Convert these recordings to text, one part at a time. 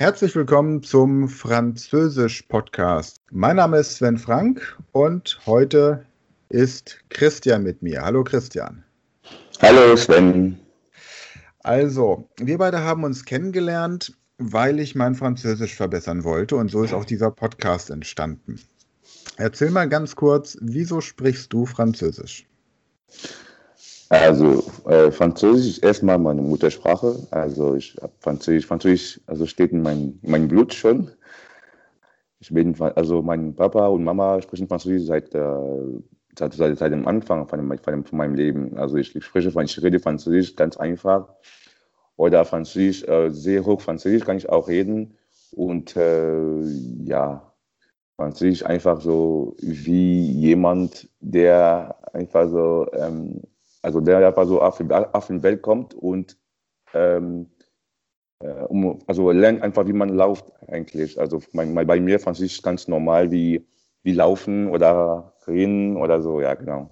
Herzlich willkommen zum Französisch-Podcast. Mein Name ist Sven Frank und heute ist Christian mit mir. Hallo Christian. Hallo Sven. Also, wir beide haben uns kennengelernt, weil ich mein Französisch verbessern wollte und so ist auch dieser Podcast entstanden. Erzähl mal ganz kurz, wieso sprichst du Französisch? Also äh, Französisch ist erstmal meine Muttersprache. Also ich habe Französisch, Französisch, also steht in meinem mein Blut schon. Ich bin, also mein Papa und Mama sprechen Französisch seit, äh, seit, seit, seit dem Anfang von, von, von meinem Leben. Also ich, ich spreche, ich rede Französisch ganz einfach. Oder Französisch, äh, sehr hoch Französisch kann ich auch reden. Und äh, ja, Französisch einfach so wie jemand, der einfach so ähm, also der einfach so auf, auf die Welt kommt und ähm, äh, um, also lernt einfach, wie man läuft eigentlich. Also mein, bei mir fand ich ganz normal wie, wie laufen oder reden oder so, ja genau.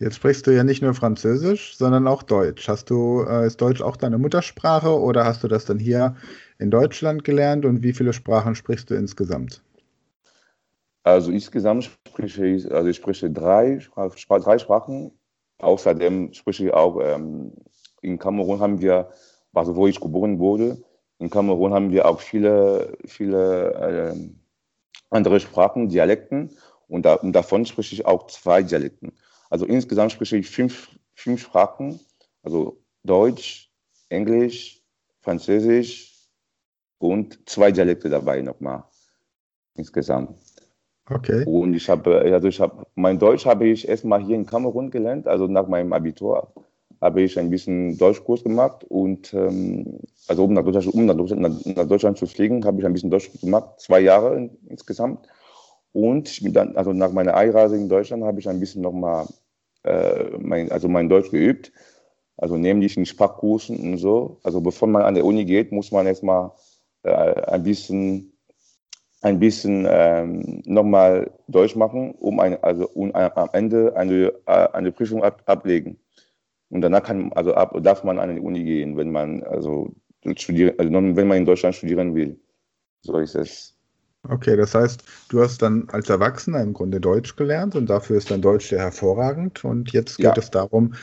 Jetzt sprichst du ja nicht nur Französisch, sondern auch Deutsch. Hast du, äh, ist Deutsch auch deine Muttersprache oder hast du das dann hier in Deutschland gelernt und wie viele Sprachen sprichst du insgesamt? Also insgesamt spreche ich, also ich spreche drei, drei Sprachen Außerdem spreche ich auch, ähm, in Kamerun haben wir, also wo ich geboren wurde, in Kamerun haben wir auch viele, viele äh, andere Sprachen, Dialekten und, da, und, davon spreche ich auch zwei Dialekten. Also insgesamt spreche ich fünf, fünf Sprachen, also Deutsch, Englisch, Französisch und zwei Dialekte dabei nochmal insgesamt. Okay. Und ich habe, also ich habe, mein Deutsch habe ich erstmal hier in Kamerun gelernt, also nach meinem Abitur habe ich ein bisschen Deutschkurs gemacht und ähm, also um nach Deutschland, um nach Deutschland, nach Deutschland zu fliegen, habe ich ein bisschen Deutsch gemacht, zwei Jahre in, insgesamt. Und dann, also nach meiner Einreise in Deutschland habe ich ein bisschen nochmal äh, mein, also mein Deutsch geübt, also nämlich in Sprachkursen und so. Also bevor man an der Uni geht, muss man erstmal äh, ein bisschen ein bisschen ähm, nochmal Deutsch machen, um, ein, also, um am Ende eine, äh, eine Prüfung ab, ablegen. Und danach kann, also ab, darf man an die Uni gehen, wenn man, also, studieren, also wenn man in Deutschland studieren will. So ist es. Okay, das heißt, du hast dann als Erwachsener im Grunde Deutsch gelernt und dafür ist dein Deutsch sehr hervorragend. Und jetzt geht ja. es darum,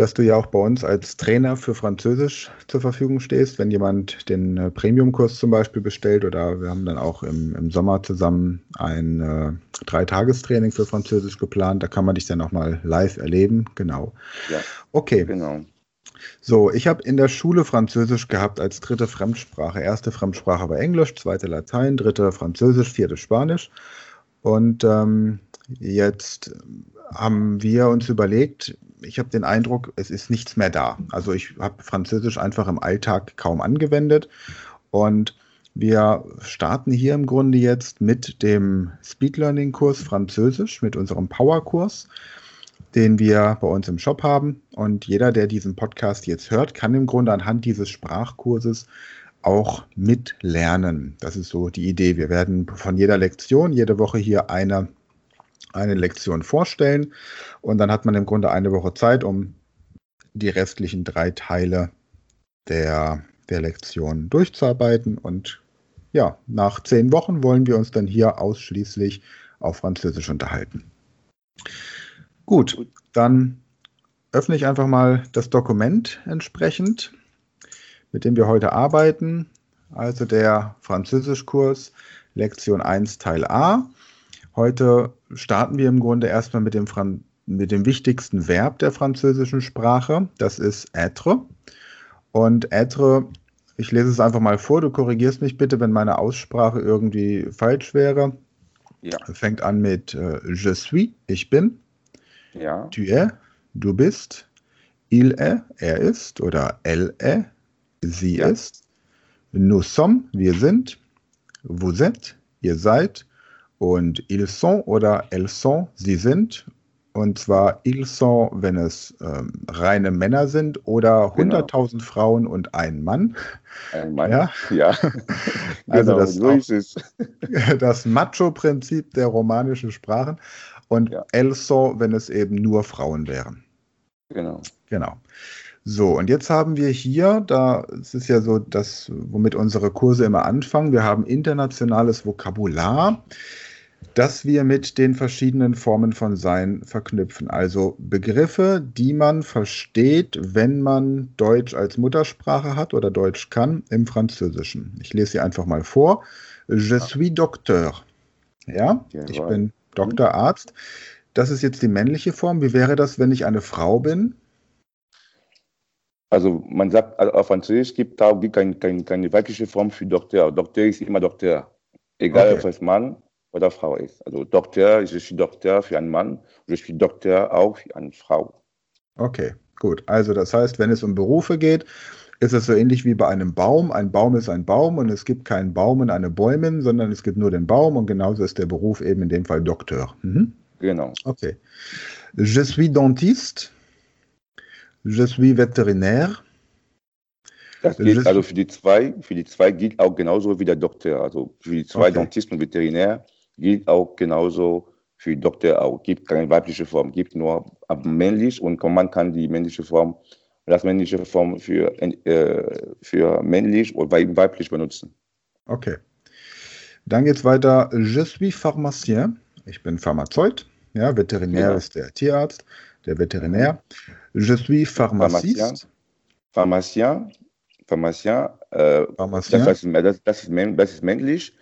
dass du ja auch bei uns als Trainer für Französisch zur Verfügung stehst, wenn jemand den äh, Premium-Kurs zum Beispiel bestellt oder wir haben dann auch im, im Sommer zusammen ein äh, Dreitagestraining für Französisch geplant. Da kann man dich dann auch mal live erleben. Genau. Ja, okay. Genau. So, ich habe in der Schule Französisch gehabt als dritte Fremdsprache. Erste Fremdsprache war Englisch, zweite Latein, dritte Französisch, vierte Spanisch. Und ähm, jetzt haben wir uns überlegt, ich habe den Eindruck, es ist nichts mehr da. Also ich habe Französisch einfach im Alltag kaum angewendet und wir starten hier im Grunde jetzt mit dem Speed Learning Kurs Französisch, mit unserem Power-Kurs, den wir bei uns im Shop haben. Und jeder, der diesen Podcast jetzt hört, kann im Grunde anhand dieses Sprachkurses auch mitlernen. Das ist so die Idee. Wir werden von jeder Lektion jede Woche hier eine eine Lektion vorstellen und dann hat man im Grunde eine Woche Zeit, um die restlichen drei Teile der, der Lektion durchzuarbeiten. Und ja, nach zehn Wochen wollen wir uns dann hier ausschließlich auf Französisch unterhalten. Gut, dann öffne ich einfach mal das Dokument entsprechend, mit dem wir heute arbeiten. Also der Französischkurs Lektion 1 Teil A. Heute starten wir im Grunde erstmal mit dem, Fran mit dem wichtigsten Verb der französischen Sprache. Das ist être. Und être, ich lese es einfach mal vor, du korrigierst mich bitte, wenn meine Aussprache irgendwie falsch wäre. Ja. Fängt an mit äh, je suis, ich bin. Ja. Tu es, du bist. Il est, er ist. Oder elle est, sie ja. ist. Nous sommes, wir sind. Vous êtes, ihr seid. Und ils sont oder elles sont, sie sind. Und zwar ils sont, wenn es ähm, reine Männer sind oder genau. 100.000 Frauen und ein Mann. Ein Mann, ja. ja. also genau, das, so ist es. das Macho-Prinzip der romanischen Sprachen. Und ja. elles sont, wenn es eben nur Frauen wären. Genau. Genau. So, und jetzt haben wir hier, da es ist ja so das, womit unsere Kurse immer anfangen, wir haben internationales Vokabular, das wir mit den verschiedenen Formen von Sein verknüpfen. Also Begriffe, die man versteht, wenn man Deutsch als Muttersprache hat oder Deutsch kann im Französischen. Ich lese sie einfach mal vor. Je suis docteur. Ja, ich bin Doktorarzt. Das ist jetzt die männliche Form. Wie wäre das, wenn ich eine Frau bin? Also man sagt, also auf Französisch gibt es kein, kein, keine weibliche Form für Doktor. Doktor ist immer Doktor. Egal, okay. ob es Mann oder Frau ist. Also Doktor, ich bin Doktor für einen Mann, ich bin Doktor auch für eine Frau. Okay, gut. Also das heißt, wenn es um Berufe geht, ist es so ähnlich wie bei einem Baum. Ein Baum ist ein Baum und es gibt keinen Baum und eine Bäumin, sondern es gibt nur den Baum und genauso ist der Beruf eben in dem Fall Doktor. Mhm. Genau. Okay. Je suis dentiste. Je suis vétérinaire. Das gilt also für die zwei, für die zwei gilt auch genauso wie der Doktor. Also für die zwei okay. Dentisten und Veterinär gilt auch genauso für Doktor auch. Gibt keine weibliche Form, gibt nur männlich und man kann die männliche Form, das männliche Form für, äh, für männlich oder weiblich benutzen. Okay. Dann geht es weiter. Je suis pharmacien. Ich bin Pharmazeut. Ja, Veterinär ja. ist der Tierarzt, der Veterinär. Je suis pharmaciste. Pharmacien, Pharmacien, äh, Pharmacien. Das, das, das, ist, das ist männlich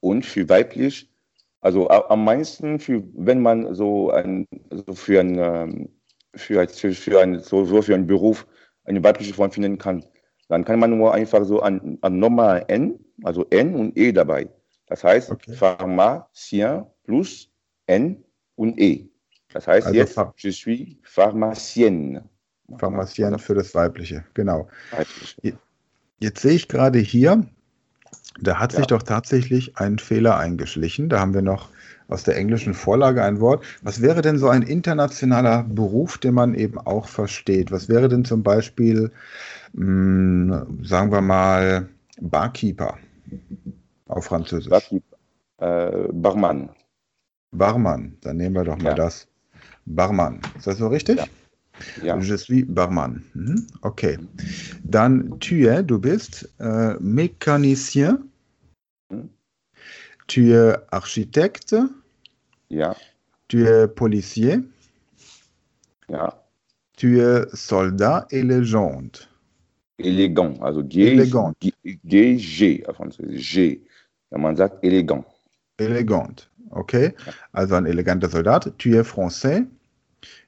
und für weiblich, also am meisten, für, wenn man so, ein, so für, ein, ähm, für, für, für, ein, so, so für einen Beruf eine weibliche Form finden kann, dann kann man nur einfach so an, an normal N, also N und E dabei. Das heißt, okay. Pharmacien plus N und E. Das heißt also jetzt, je suis pharmacienne. Pharmacienne für das Weibliche, genau. Weibliche. Jetzt sehe ich gerade hier, da hat ja. sich doch tatsächlich ein Fehler eingeschlichen. Da haben wir noch aus der englischen Vorlage ein Wort. Was wäre denn so ein internationaler Beruf, den man eben auch versteht? Was wäre denn zum Beispiel, mh, hm, sagen wir mal, Barkeeper auf Französisch? Barkeeper. Äh, Barmann. Barmann, dann nehmen wir doch mal ja. das. Barmann. Ist das so richtig? Ja. Ja. Je suis Barmann. Mhm. Okay. Dann tu es, du bist äh, Mécanicien. Mhm. Tu es Architecte. Ja. Tu es Policier. Ja. Tu es Soldat et légende. Elegant, also G, Elegant. G, G, auf Französisch, G. Wenn man sagt elegant. Elegant. Okay, also ein eleganter Soldat. Tu es français.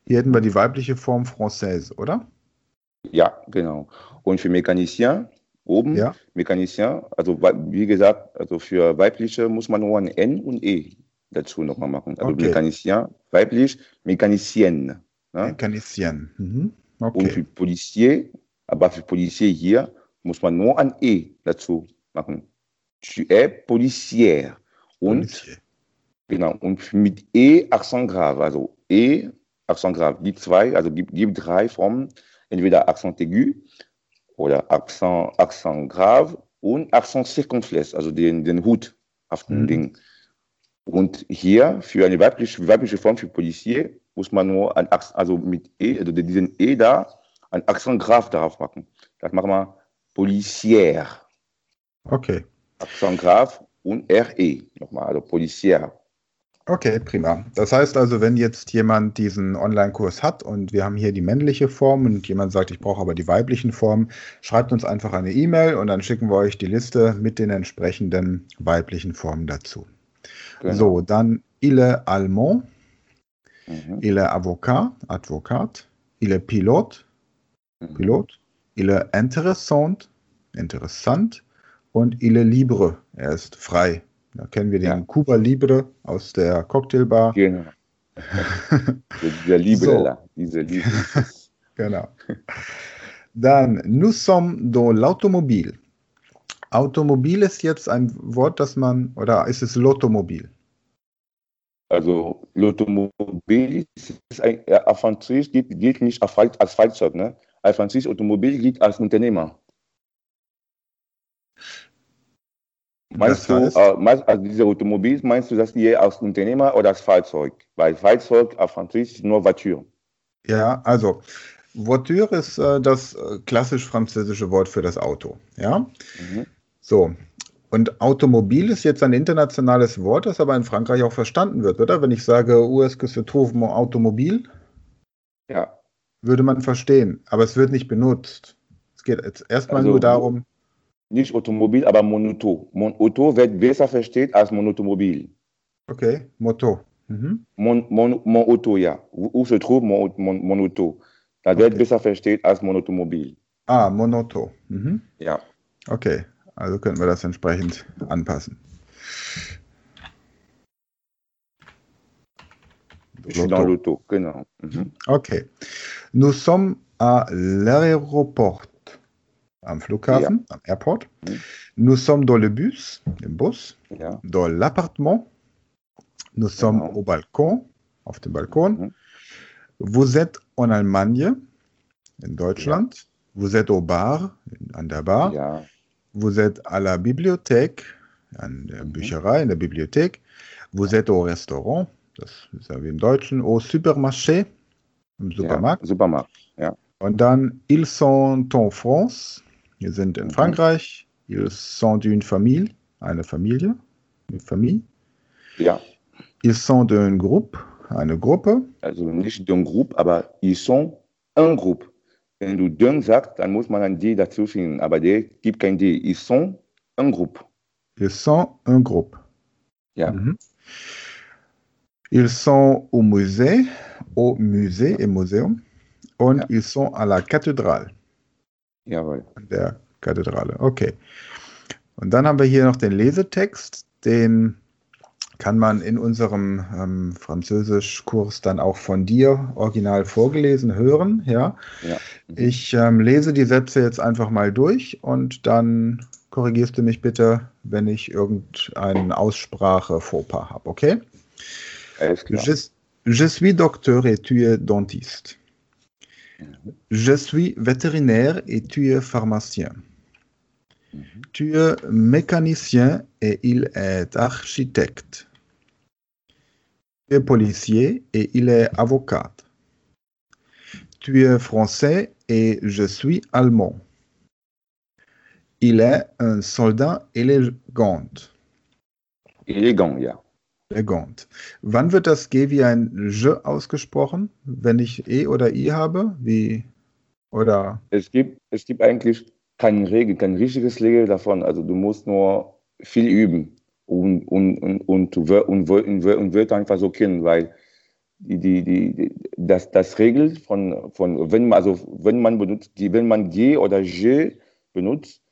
Hier hätten wir die weibliche Form française, oder? Ja, genau. Und für Mechanicien oben, ja. Mechanicien, also wie gesagt, also für weibliche muss man nur ein N und E dazu nochmal machen. Also okay. Mechanicien, weiblich, Mechanicienne. Ne? Mechanicienne. Mhm. Okay. Und für Policier, aber für Policier hier muss man nur ein E dazu machen. Tu es policière. Und Policier. Genau, und mit E Accent grave, also E Accent grave. Gibt zwei, also gibt, gibt drei Formen, entweder Accent aigu oder Accent, Accent grave und Accent circonflex, also den, den huthaften mhm. Ding. Und hier für eine weibliche, weibliche Form für Policier muss man nur ein Accent, also mit E, also diesen E da, ein Accent grave darauf machen. Das machen wir Policière. Okay. Accent grave und RE nochmal, also Policière. Okay, prima. Das heißt also, wenn jetzt jemand diesen Online-Kurs hat und wir haben hier die männliche Form und jemand sagt, ich brauche aber die weiblichen Formen, schreibt uns einfach eine E-Mail und dann schicken wir euch die Liste mit den entsprechenden weiblichen Formen dazu. Genau. So, dann il est allemand, mhm. il est avocat, Advokat, il est Pilot, mhm. Pilot, il est interessant, interessant und il est libre, er ist frei, da kennen wir den ja. Cuba Libre aus der Cocktailbar. Genau. Dieser Libre, so. diese Libre. genau. Dann, nous sommes dans l'automobile. Automobil ist jetzt ein Wort, das man, oder ist es L'automobil? Also, L'automobil ist ein, auf Französisch gilt, gilt nicht als Fahrzeug, ne? Auf Französisch Automobil gilt als Unternehmer. Meinst das heißt, du, äh, meinst, also diese Automobil, meinst du das hier als Unternehmer oder als Fahrzeug? Weil Fahrzeug auf Französisch ist nur Voiture. Ja, also Voiture ist äh, das äh, klassisch französische Wort für das Auto. Ja? Mhm. So. Und Automobil ist jetzt ein internationales Wort, das aber in Frankreich auch verstanden wird, oder? Wenn ich sage, est-ce que se trouve mon Automobil? Ja. Würde man verstehen, aber es wird nicht benutzt. Es geht jetzt erstmal also, nur darum. Nicht Automobil, aber Monoto. Mon Auto wird besser versteht als Monotomobil. Okay, Moto. Mhm. Mon, mon, mon Auto, ja. Où, se trouve mon, mon, mon Auto? Da okay. wird besser versteht als Monotomobil. Ah, Monoto. Mhm. Ja. Okay, also können wir das entsprechend anpassen. Je suis dans l'auto, genau. Mhm. Okay. Nous sommes à l'aéroport, am Flughafen, ja. am Airport. Mhm. Nous sommes dans le bus, im Bus, ja. dans l'appartement. Nous sommes genau. au balcon, auf dem Balkon. Mhm. Vous êtes en Allemagne, in Deutschland. Ja. Vous êtes au bar, an der Bar. Ja. Vous êtes à la bibliothèque, an der mhm. Bücherei, in der Bibliothek. Vous êtes au Restaurant, das ist ja wie im Deutschen, au Supermarché, im Supermarkt. Supermarkt, ja. Und dann, ils sont en France, wir sind in mhm. Frankreich. Ils sont d'une famille, eine Familie, eine Familie. Ja. Ils sont d'un groupe, eine Gruppe. Also nicht d'un groupe, aber ils sont un groupe. Wenn du d'un sagst, dann muss man ein D dazu finden, aber der gibt kein D. Ils sont un groupe. Ils sont un groupe. Ja. Mhm. Ils sont au musée, au musée im Museum. Und ja. ils sont à la cathédrale. Jawohl. An der Kathedrale. Okay. Und dann haben wir hier noch den Lesetext, den kann man in unserem ähm, Französischkurs dann auch von dir original vorgelesen hören. Ja. ja. Mhm. Ich ähm, lese die Sätze jetzt einfach mal durch und dann korrigierst du mich bitte, wenn ich irgendeine Aussprache Fauxpas habe, okay? Alles klar. Je, je suis docteur et tu es dentiste. Je suis vétérinaire et tu es pharmacien. Tu es mécanicien et il est architecte. Tu es policier et il est avocat. Tu es français et je suis allemand. Il est un soldat élégant. Elegant, ja. Elegant. Wann wird das G wie ein Je ausgesprochen, wenn ich E oder I habe? Wie, oder? Es gibt, es gibt eigentlich keine Regel, kein richtiges Regel davon. Also du musst nur viel üben und, und, und, und, und, und, und wird einfach so kennen, weil die, die, die, das, das Regel von, von wenn man, also wenn man benutzt, die, wenn man G oder G benutzt,